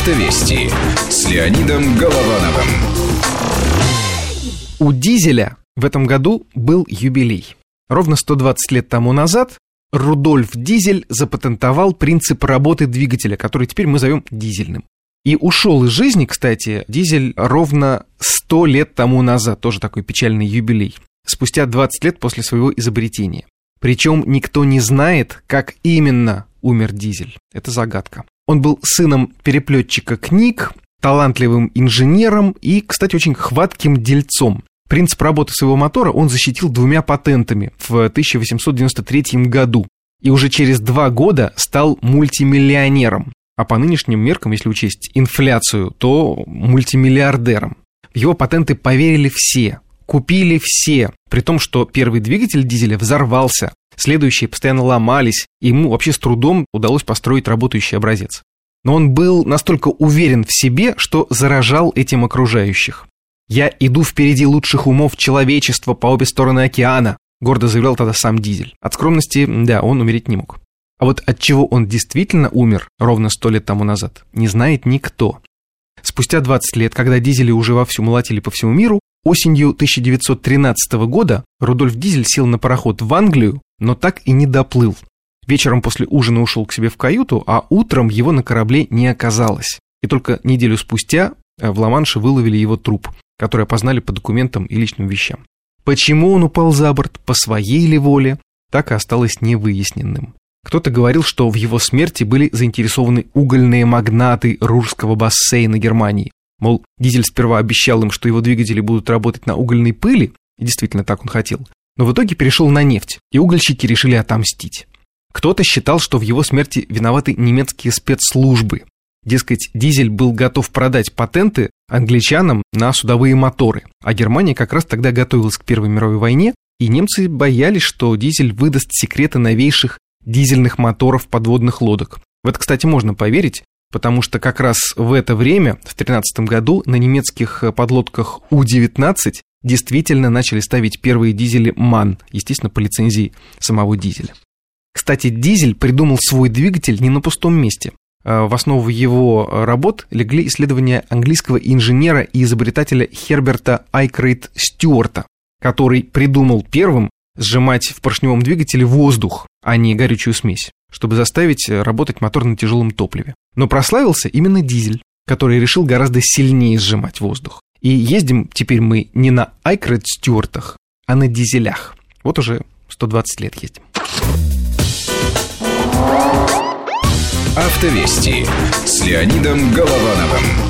Автовести с Леонидом Головановым. У дизеля в этом году был юбилей. Ровно 120 лет тому назад Рудольф Дизель запатентовал принцип работы двигателя, который теперь мы зовем дизельным. И ушел из жизни, кстати, дизель ровно 100 лет тому назад, тоже такой печальный юбилей, спустя 20 лет после своего изобретения. Причем никто не знает, как именно умер дизель. Это загадка. Он был сыном переплетчика книг, талантливым инженером и, кстати, очень хватким дельцом. Принцип работы своего мотора он защитил двумя патентами в 1893 году и уже через два года стал мультимиллионером, а по нынешним меркам, если учесть инфляцию, то мультимиллиардером. В его патенты поверили все, купили все, при том, что первый двигатель дизеля взорвался, следующие постоянно ломались, ему вообще с трудом удалось построить работающий образец. Но он был настолько уверен в себе, что заражал этим окружающих. «Я иду впереди лучших умов человечества по обе стороны океана», гордо заявлял тогда сам Дизель. От скромности, да, он умереть не мог. А вот от чего он действительно умер ровно сто лет тому назад, не знает никто. Спустя 20 лет, когда дизели уже вовсю молотили по всему миру, осенью 1913 года Рудольф Дизель сел на пароход в Англию, но так и не доплыл. Вечером после ужина ушел к себе в каюту, а утром его на корабле не оказалось. И только неделю спустя э, в Ла-Манше выловили его труп, который опознали по документам и личным вещам. Почему он упал за борт, по своей ли воле, так и осталось невыясненным. Кто-то говорил, что в его смерти были заинтересованы угольные магнаты Рурского бассейна Германии. Мол, Дизель сперва обещал им, что его двигатели будут работать на угольной пыли, и действительно так он хотел, но в итоге перешел на нефть, и угольщики решили отомстить. Кто-то считал, что в его смерти виноваты немецкие спецслужбы. Дескать, Дизель был готов продать патенты англичанам на судовые моторы, а Германия как раз тогда готовилась к Первой мировой войне, и немцы боялись, что Дизель выдаст секреты новейших дизельных моторов подводных лодок. В это, кстати, можно поверить, потому что как раз в это время, в 2013 году, на немецких подлодках У-19 действительно начали ставить первые дизели МАН, естественно, по лицензии самого дизеля. Кстати, дизель придумал свой двигатель не на пустом месте. А, в основу его работ легли исследования английского инженера и изобретателя Херберта Айкрейт Стюарта, который придумал первым сжимать в поршневом двигателе воздух, а не горючую смесь, чтобы заставить работать мотор на тяжелом топливе. Но прославился именно дизель, который решил гораздо сильнее сжимать воздух. И ездим теперь мы не на Айкред Стюартах, а на дизелях. Вот уже 120 лет ездим. Автовести с Леонидом Головановым.